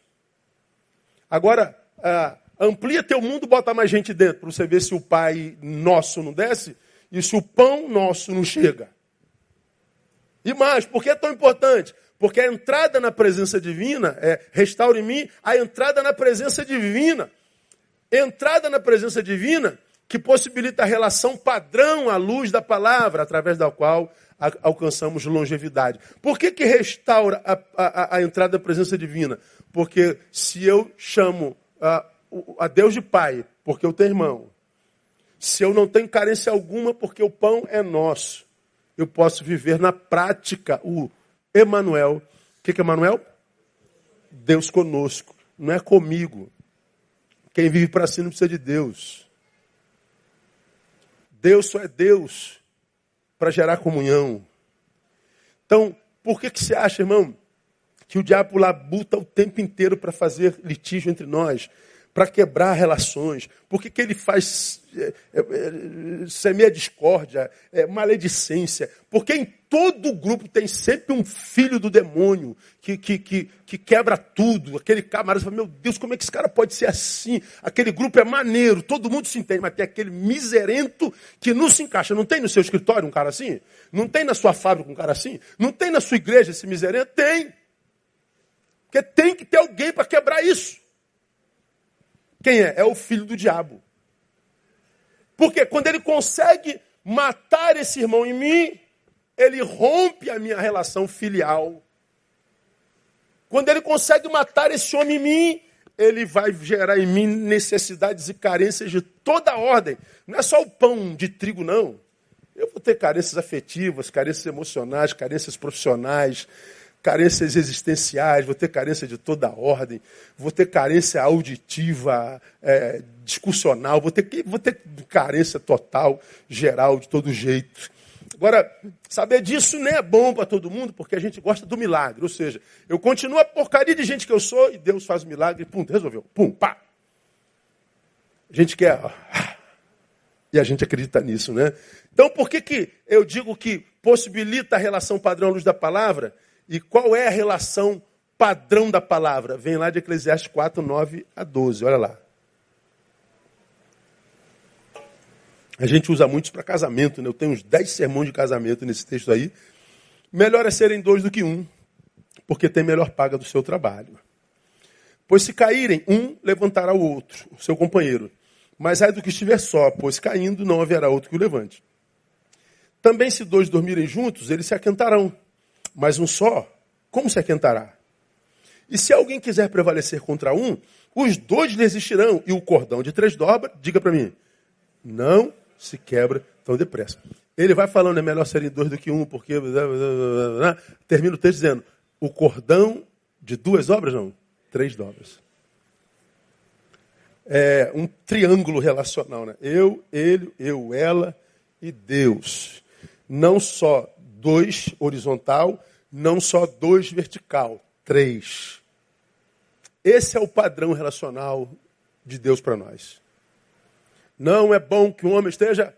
Agora, ah, amplia teu mundo, bota mais gente dentro, para você ver se o Pai nosso não desce e se o pão nosso não chega. E mais, por que é tão importante? Porque a entrada na presença divina é restaura em mim a entrada na presença divina. Entrada na presença divina que possibilita a relação padrão à luz da palavra, através da qual alcançamos longevidade. Por que, que restaura a, a, a entrada da presença divina? Porque se eu chamo a, a Deus de Pai, porque eu tenho irmão, se eu não tenho carência alguma, porque o pão é nosso, eu posso viver na prática o Emanuel. O que, que é Emanuel? Deus conosco, não é comigo. Quem vive para si não precisa de Deus. Deus só é Deus para gerar comunhão. Então, por que, que você acha, irmão, que o diabo labuta o tempo inteiro para fazer litígio entre nós? Para quebrar relações? Por que, que ele faz é, é, é, semeia discórdia, maledicência? Porque em todo grupo tem sempre um filho do demônio que, que, que, que quebra tudo. Aquele camarada fala, meu Deus, como é que esse cara pode ser assim? Aquele grupo é maneiro, todo mundo se entende, mas tem aquele miserento que não se encaixa. Não tem no seu escritório um cara assim? Não tem na sua fábrica um cara assim? Não tem na sua igreja esse miserento? Tem. Porque tem que ter alguém para quebrar isso. Quem é? É o filho do diabo. Porque quando ele consegue matar esse irmão em mim, ele rompe a minha relação filial. Quando ele consegue matar esse homem em mim, ele vai gerar em mim necessidades e carências de toda ordem. Não é só o pão de trigo, não. Eu vou ter carências afetivas, carências emocionais, carências profissionais, carências existenciais, vou ter carência de toda ordem, vou ter carência auditiva, é, discussional, vou ter, vou ter carência total, geral, de todo jeito. Agora, saber disso nem é bom para todo mundo, porque a gente gosta do milagre. Ou seja, eu continuo a porcaria de gente que eu sou e Deus faz o milagre, pum, resolveu. Pum, pá. A gente quer. E a gente acredita nisso, né? Então, por que, que eu digo que possibilita a relação padrão à luz da palavra? E qual é a relação padrão da palavra? Vem lá de Eclesiastes 4, 9 a 12. Olha lá. A gente usa muitos para casamento, né? Eu tenho uns 10 sermões de casamento nesse texto aí. Melhor é serem dois do que um, porque tem melhor paga do seu trabalho. Pois se caírem, um levantará o outro, o seu companheiro. Mas ai do que estiver só, pois caindo não haverá outro que o levante. Também se dois dormirem juntos, eles se aquentarão. Mas um só, como se aquentará? E se alguém quiser prevalecer contra um, os dois resistirão. E o cordão de três dobra, diga para mim, não se quebra tão depressa. Ele vai falando, é melhor serem dois do que um, porque. Termina o texto dizendo: o cordão de duas obras, não, três dobras é, um triângulo relacional. Né? Eu, ele, eu, ela e Deus. Não só dois horizontal, não só dois vertical, três. Esse é o padrão relacional de Deus para nós. Não é bom que um homem esteja.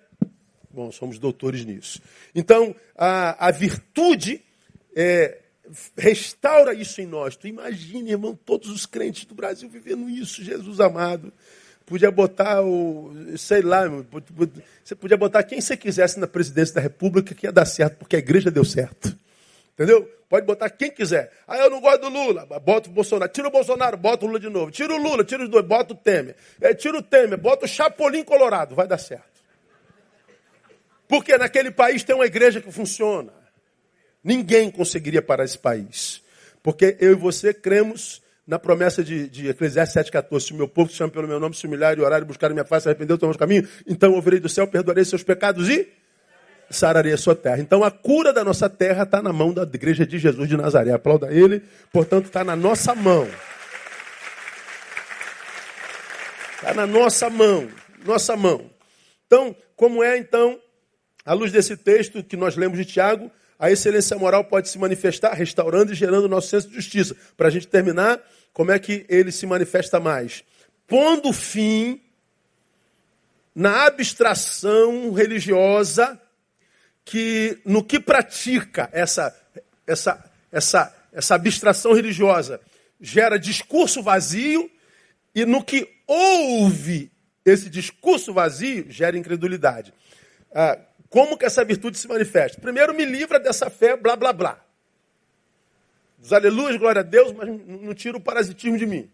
Bom, somos doutores nisso. Então, a, a virtude é, restaura isso em nós. Tu imagina, irmão, todos os crentes do Brasil vivendo isso, Jesus amado. Podia botar o, sei lá, você podia botar quem você quisesse na presidência da República que ia dar certo, porque a igreja deu certo. Entendeu? Pode botar quem quiser. Ah, eu não gosto do Lula, bota o Bolsonaro. Tira o Bolsonaro, bota o Lula de novo. Tira o Lula, tira os dois, bota o Temer. É, tira o Temer, bota o Chapolin Colorado, vai dar certo. Porque naquele país tem uma igreja que funciona. Ninguém conseguiria parar esse país. Porque eu e você cremos na promessa de, de Eclesiastes 7,14. Se o meu povo se chama pelo meu nome, se humilhar e orar e buscar a minha face, arrepender, tomar o caminho, então eu virei do céu, perdoarei seus pecados e sararei a sua terra. Então a cura da nossa terra está na mão da igreja de Jesus de Nazaré. Aplauda ele, portanto, está na nossa mão. Está na nossa mão. Nossa mão. Então, como é então, à luz desse texto que nós lemos de Tiago, a excelência moral pode se manifestar restaurando e gerando o nosso senso de justiça. Para a gente terminar, como é que ele se manifesta mais? Pondo fim na abstração religiosa que no que pratica essa essa essa essa abstração religiosa gera discurso vazio e no que ouve esse discurso vazio gera incredulidade. Ah, como que essa virtude se manifesta? Primeiro, me livra dessa fé, blá, blá, blá. Dos aleluias, glória a Deus, mas não tira o parasitismo de mim.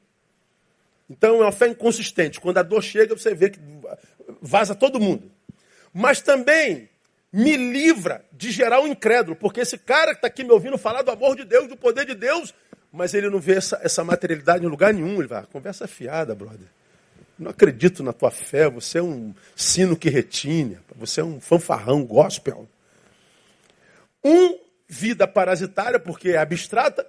Então, é uma fé inconsistente. Quando a dor chega, você vê que vaza todo mundo. Mas também me livra de gerar um incrédulo, porque esse cara que está aqui me ouvindo falar do amor de Deus, do poder de Deus, mas ele não vê essa, essa materialidade em lugar nenhum. Ele vai, ah, conversa fiada, brother. Não acredito na tua fé, você é um sino que retine, você é um fanfarrão gospel. Um, vida parasitária, porque é abstrata,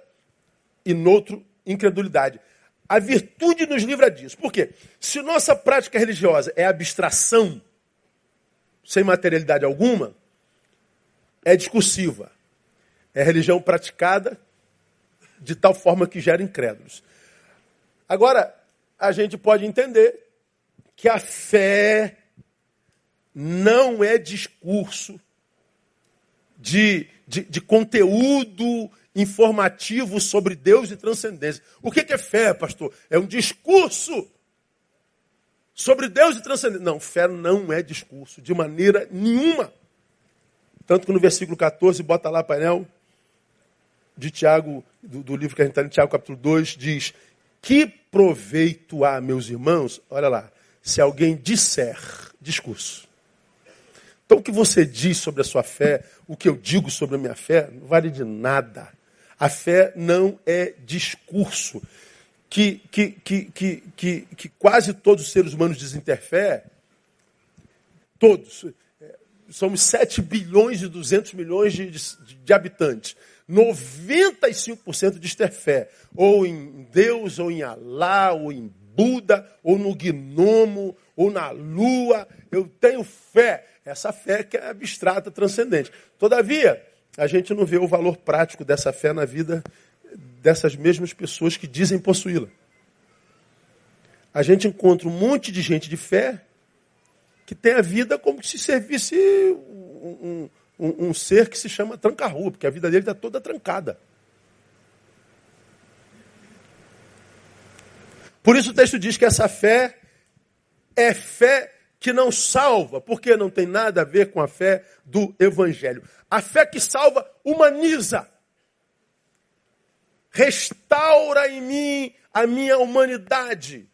e noutro, incredulidade. A virtude nos livra disso. Por quê? Se nossa prática religiosa é abstração, sem materialidade alguma, é discursiva. É religião praticada de tal forma que gera incrédulos. Agora, a gente pode entender que a fé não é discurso de, de, de conteúdo informativo sobre Deus e transcendência. O que é fé, pastor? É um discurso sobre Deus e transcendência. Não, fé não é discurso, de maneira nenhuma. Tanto que no versículo 14, bota lá painel de Tiago, do, do livro que a gente está em Tiago capítulo 2, diz: que proveito há, meus irmãos? Olha lá, se alguém disser discurso. Então, o que você diz sobre a sua fé, o que eu digo sobre a minha fé, não vale de nada. A fé não é discurso. Que, que, que, que, que, que quase todos os seres humanos dizem ter fé, todos. Somos 7 bilhões e 200 milhões de, de, de habitantes. 95% diz ter fé. Ou em Deus, ou em Alá, ou em Buda, ou no gnomo, ou na lua. Eu tenho fé. Essa fé que é abstrata, transcendente. Todavia, a gente não vê o valor prático dessa fé na vida dessas mesmas pessoas que dizem possuí-la. A gente encontra um monte de gente de fé que tem a vida como se servisse um, um, um ser que se chama tranca-rua, porque a vida dele está toda trancada. Por isso o texto diz que essa fé é fé que não salva, porque não tem nada a ver com a fé do Evangelho. A fé que salva humaniza, restaura em mim a minha humanidade,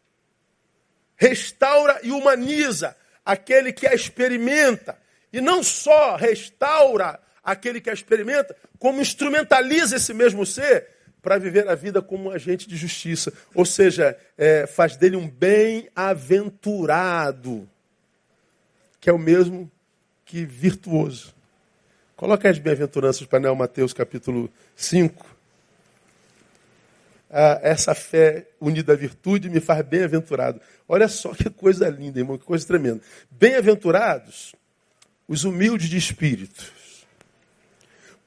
restaura e humaniza aquele que a experimenta, e não só restaura aquele que a experimenta, como instrumentaliza esse mesmo ser para viver a vida como um agente de justiça. Ou seja, é, faz dele um bem-aventurado, que é o mesmo que virtuoso. Coloca as bem-aventuranças para Mateus capítulo 5. Ah, essa fé unida à virtude me faz bem-aventurado. Olha só que coisa linda, irmão, que coisa tremenda. Bem-aventurados os humildes de espírito,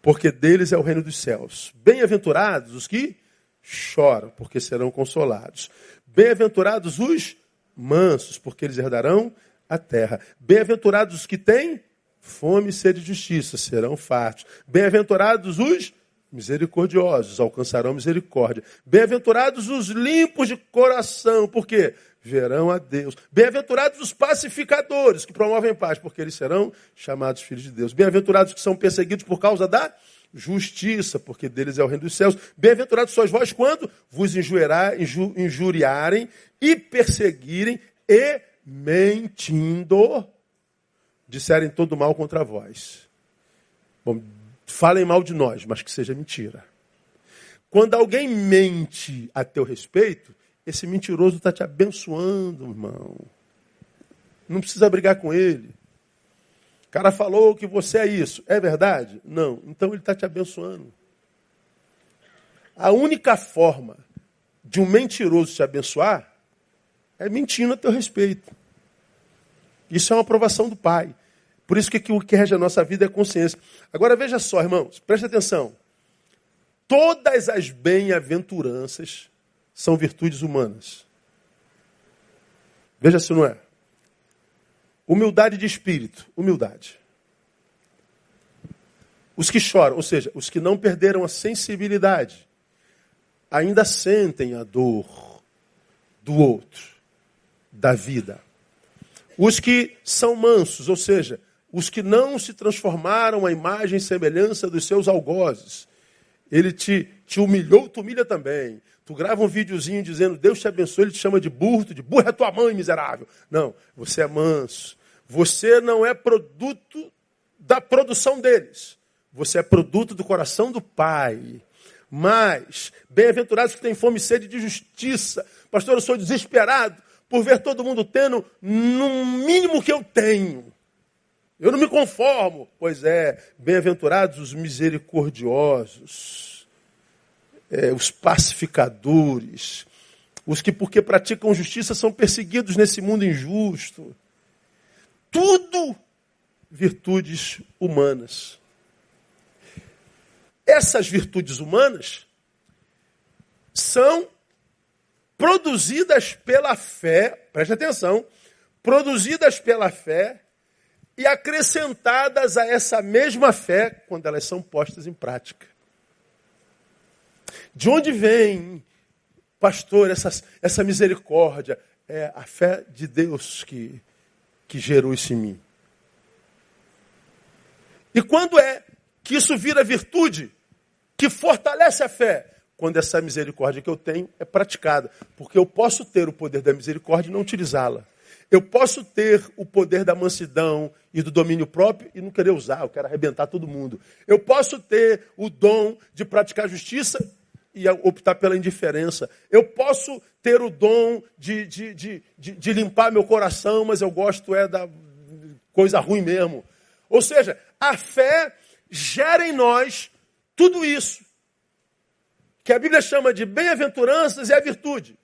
porque deles é o reino dos céus. Bem-aventurados os que choram, porque serão consolados. Bem-aventurados os mansos, porque eles herdarão a terra. Bem-aventurados os que têm fome e sede de justiça, serão fartos. Bem-aventurados os misericordiosos, alcançarão misericórdia. Bem-aventurados os limpos de coração, porque verão a Deus. Bem-aventurados os pacificadores, que promovem paz, porque eles serão chamados filhos de Deus. Bem-aventurados que são perseguidos por causa da justiça, porque deles é o reino dos céus. Bem-aventurados sois vós quando vos injuriar, inju, injuriarem e perseguirem e mentindo disserem todo mal contra vós. Bom, falem mal de nós, mas que seja mentira. Quando alguém mente a teu respeito, esse mentiroso está te abençoando, irmão. Não precisa brigar com ele. O cara falou que você é isso. É verdade? Não. Então ele está te abençoando. A única forma de um mentiroso te abençoar é mentindo a teu respeito. Isso é uma aprovação do Pai. Por isso que o que rege a nossa vida é consciência. Agora veja só, irmãos, preste atenção. Todas as bem-aventuranças são virtudes humanas. Veja se não é. Humildade de espírito, humildade. Os que choram, ou seja, os que não perderam a sensibilidade, ainda sentem a dor do outro, da vida. Os que são mansos, ou seja, os que não se transformaram à imagem e semelhança dos seus algozes. Ele te, te humilhou, tu humilha também. Tu grava um videozinho dizendo, Deus te abençoe, ele te chama de burro, de burro é tua mãe, miserável. Não, você é manso. Você não é produto da produção deles. Você é produto do coração do Pai. Mas, bem-aventurados que têm fome e sede de justiça. Pastor, eu sou desesperado por ver todo mundo tendo no mínimo que eu tenho. Eu não me conformo. Pois é, bem-aventurados os misericordiosos é, os pacificadores, os que, porque praticam justiça, são perseguidos nesse mundo injusto. Tudo virtudes humanas. Essas virtudes humanas são produzidas pela fé, preste atenção, produzidas pela fé e acrescentadas a essa mesma fé quando elas são postas em prática. De onde vem, pastor, essa, essa misericórdia? É a fé de Deus que, que gerou isso em mim. E quando é que isso vira virtude, que fortalece a fé? Quando essa misericórdia que eu tenho é praticada. Porque eu posso ter o poder da misericórdia e não utilizá-la. Eu posso ter o poder da mansidão e do domínio próprio e não querer usar, eu quero arrebentar todo mundo. Eu posso ter o dom de praticar justiça e optar pela indiferença. Eu posso ter o dom de, de, de, de, de limpar meu coração, mas eu gosto é da coisa ruim mesmo. Ou seja, a fé gera em nós tudo isso, que a Bíblia chama de bem-aventuranças, é a virtude.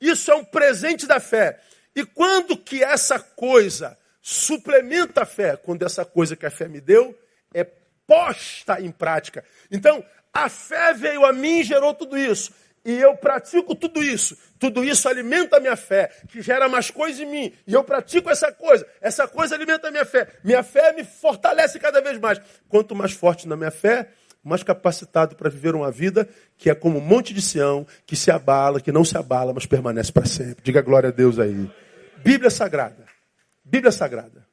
Isso é um presente da fé. E quando que essa coisa suplementa a fé? Quando essa coisa que a fé me deu é posta em prática. Então, a fé veio a mim e gerou tudo isso. E eu pratico tudo isso. Tudo isso alimenta a minha fé, que gera mais coisa em mim. E eu pratico essa coisa. Essa coisa alimenta a minha fé. Minha fé me fortalece cada vez mais. Quanto mais forte na minha fé, mais capacitado para viver uma vida que é como um monte de Sião, que se abala, que não se abala, mas permanece para sempre. Diga glória a Deus aí. Bíblia Sagrada. Bíblia Sagrada.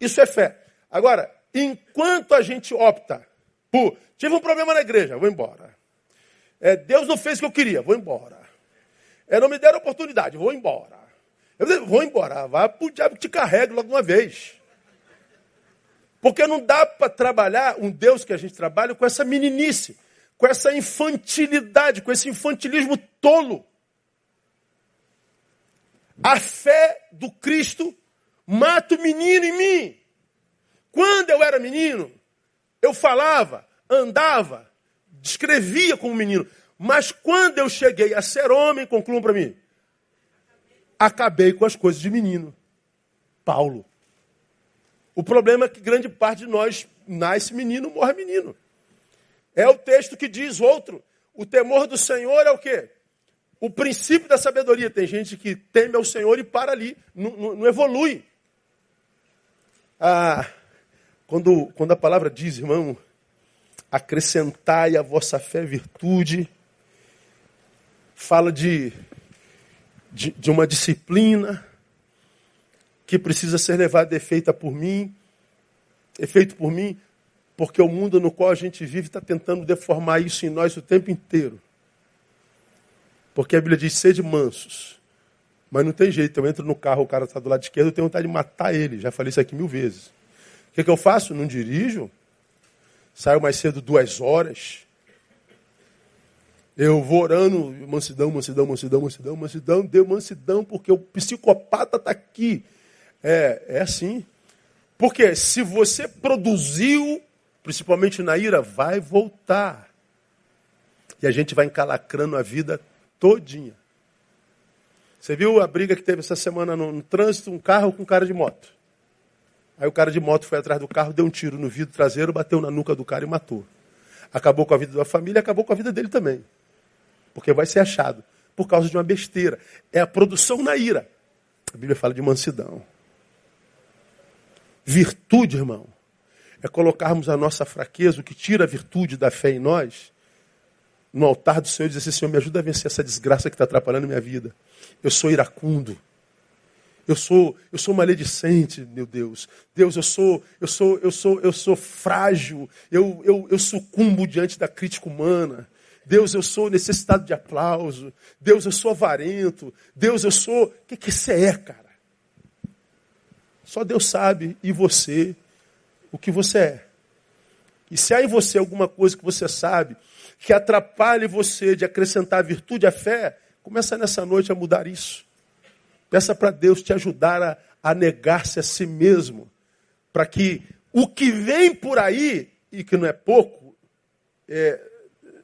Isso é fé. Agora, enquanto a gente opta por tive um problema na igreja, vou embora. É, Deus não fez o que eu queria, vou embora. É, não me deram oportunidade, vou embora. Eu vou embora, vá para o diabo que te carregue logo uma vez. Porque não dá para trabalhar um Deus que a gente trabalha com essa meninice, com essa infantilidade, com esse infantilismo tolo. A fé do Cristo mata o menino em mim. Quando eu era menino, eu falava, andava, descrevia como menino. Mas quando eu cheguei a ser homem, concluam para mim, acabei com as coisas de menino. Paulo. O problema é que grande parte de nós nasce menino, morre menino. É o texto que diz outro. O temor do Senhor é o quê? O princípio da sabedoria. Tem gente que teme ao Senhor e para ali, não, não, não evolui. Ah, quando, quando a palavra diz, irmão, acrescentai a vossa fé virtude, fala de, de, de uma disciplina que precisa ser levada e feita por mim, é feito por mim, porque o mundo no qual a gente vive está tentando deformar isso em nós o tempo inteiro. Porque a Bíblia diz, sede mansos. Mas não tem jeito, eu entro no carro, o cara está do lado esquerdo, eu tenho vontade de matar ele. Já falei isso aqui mil vezes. O que, que eu faço? Não dirijo, Saio mais cedo duas horas. Eu vou orando, mansidão, mansidão, mansidão, mansidão, mansidão, deu mansidão, porque o psicopata está aqui. É, é assim. Porque se você produziu, principalmente na ira, vai voltar. E a gente vai encalacrando a vida todinha. Você viu a briga que teve essa semana no, no trânsito, um carro com um cara de moto. Aí o cara de moto foi atrás do carro, deu um tiro no vidro traseiro, bateu na nuca do cara e matou. Acabou com a vida da família, acabou com a vida dele também. Porque vai ser achado. Por causa de uma besteira. É a produção na ira. A Bíblia fala de mansidão. Virtude, irmão, é colocarmos a nossa fraqueza, o que tira a virtude da fé em nós, no altar do Senhor e dizer assim, Senhor, me ajuda a vencer essa desgraça que está atrapalhando minha vida. Eu sou iracundo. Eu sou, eu sou maledicente, meu Deus. Deus, eu sou, eu sou, eu sou, eu sou frágil. Eu, eu, eu sucumbo diante da crítica humana. Deus, eu sou necessitado de aplauso. Deus, eu sou avarento. Deus, eu sou. O que, que você é, cara? Só Deus sabe, e você, o que você é. E se há em você alguma coisa que você sabe que atrapalhe você de acrescentar virtude à fé, começa nessa noite a mudar isso. Peça para Deus te ajudar a, a negar-se a si mesmo, para que o que vem por aí, e que não é pouco, é,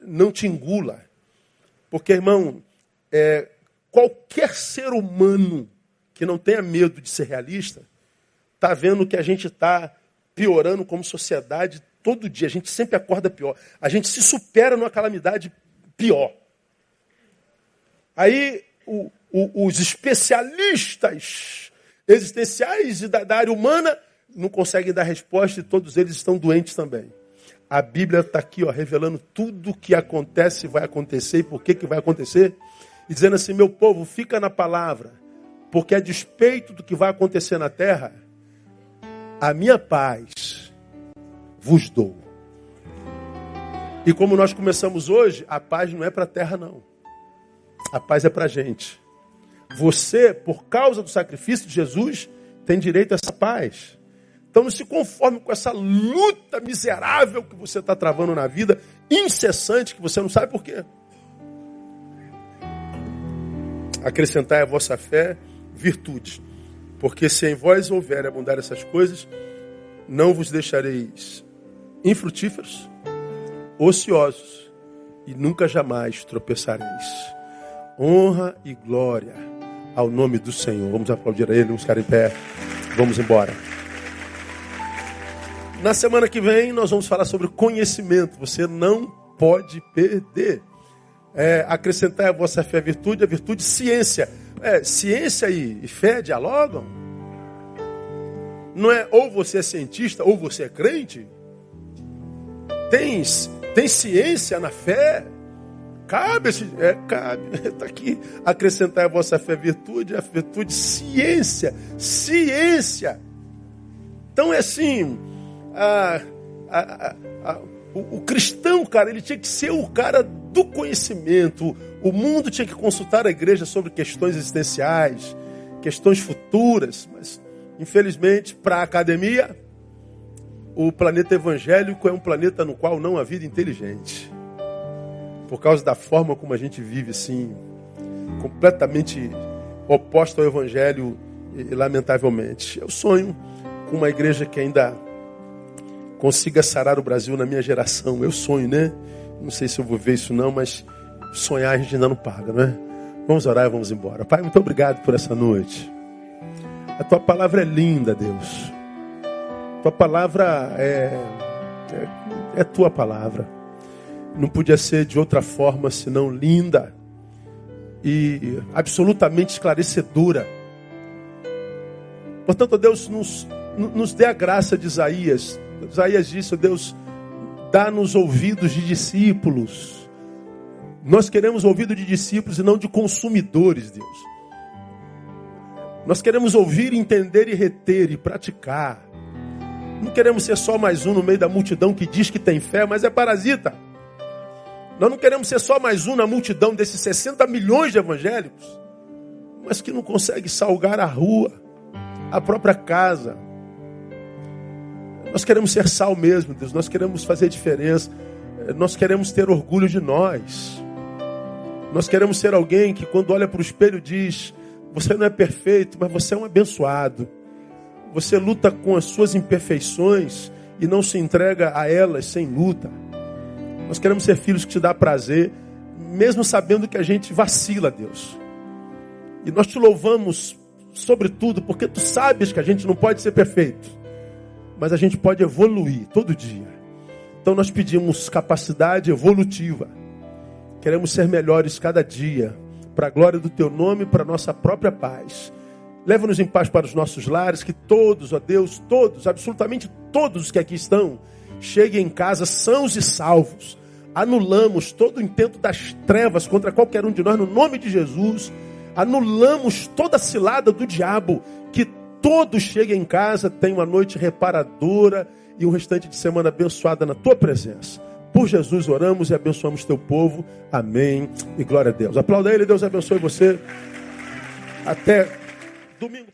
não te engula. Porque, irmão, é, qualquer ser humano que não tenha medo de ser realista, está vendo que a gente está piorando como sociedade todo dia. A gente sempre acorda pior. A gente se supera numa calamidade pior. Aí o, o, os especialistas existenciais e da, da área humana não conseguem dar resposta e todos eles estão doentes também. A Bíblia está aqui, ó, revelando tudo o que acontece vai acontecer e por que, que vai acontecer. E dizendo assim, meu povo, fica na palavra, porque a despeito do que vai acontecer na terra, a minha paz vos dou. E como nós começamos hoje, a paz não é para a terra, não. A paz é para a gente. Você, por causa do sacrifício de Jesus, tem direito a essa paz. Então não se conforme com essa luta miserável que você está travando na vida, incessante, que você não sabe por quê. Acrescentai a vossa fé virtude. Porque se em vós houver abundar essas coisas, não vos deixareis infrutíferos, ociosos e nunca jamais tropeçareis. Honra e glória ao nome do Senhor. Vamos aplaudir a Ele, vamos ficar em pé. Vamos embora. Na semana que vem nós vamos falar sobre conhecimento. Você não pode perder. É, acrescentar a vossa fé a virtude, a virtude ciência. É, ciência e, fé dialogam? Não é ou você é cientista ou você é crente? Tem, tem ciência na fé? Cabe, esse, é, cabe. Está aqui. Acrescentar a vossa fé virtude, a virtude ciência. Ciência. Então é assim. A, a, a, o, o, cristão, cara, ele tinha que ser o cara do conhecimento. O mundo tinha que consultar a igreja sobre questões existenciais, questões futuras. Mas, infelizmente, para a academia, o planeta evangélico é um planeta no qual não há vida inteligente. Por causa da forma como a gente vive, assim, completamente oposta ao evangelho, lamentavelmente. Eu sonho com uma igreja que ainda consiga sarar o Brasil na minha geração. Eu sonho, né? Não sei se eu vou ver isso não, mas sonhar a gente ainda não paga, né? Vamos orar e vamos embora. Pai, muito obrigado por essa noite. A tua palavra é linda, Deus. Tua palavra é, é, é tua palavra. Não podia ser de outra forma senão linda e absolutamente esclarecedora. Portanto, Deus nos, nos dê a graça de Isaías. Isaías disse, Deus, dá-nos ouvidos de discípulos. Nós queremos ouvido de discípulos e não de consumidores, Deus. Nós queremos ouvir, entender e reter e praticar. Não queremos ser só mais um no meio da multidão que diz que tem fé, mas é parasita. Nós não queremos ser só mais um na multidão desses 60 milhões de evangélicos, mas que não consegue salgar a rua, a própria casa. Nós queremos ser sal mesmo, Deus. Nós queremos fazer diferença. Nós queremos ter orgulho de nós. Nós queremos ser alguém que, quando olha para o espelho, diz: Você não é perfeito, mas você é um abençoado. Você luta com as suas imperfeições e não se entrega a elas sem luta. Nós queremos ser filhos que te dá prazer, mesmo sabendo que a gente vacila, Deus. E nós te louvamos, sobretudo, porque tu sabes que a gente não pode ser perfeito, mas a gente pode evoluir todo dia. Então nós pedimos capacidade evolutiva. Queremos ser melhores cada dia, para a glória do teu nome para a nossa própria paz. Leva-nos em paz para os nossos lares, que todos, ó Deus, todos, absolutamente todos os que aqui estão, cheguem em casa sãos e salvos. Anulamos todo o intento das trevas contra qualquer um de nós, no nome de Jesus. Anulamos toda a cilada do diabo. Que todos cheguem em casa, tenham uma noite reparadora e um restante de semana abençoada na tua presença. Por Jesus oramos e abençoamos teu povo. Amém. E glória a Deus. Aplauda ele, Deus abençoe você. Até Domingo.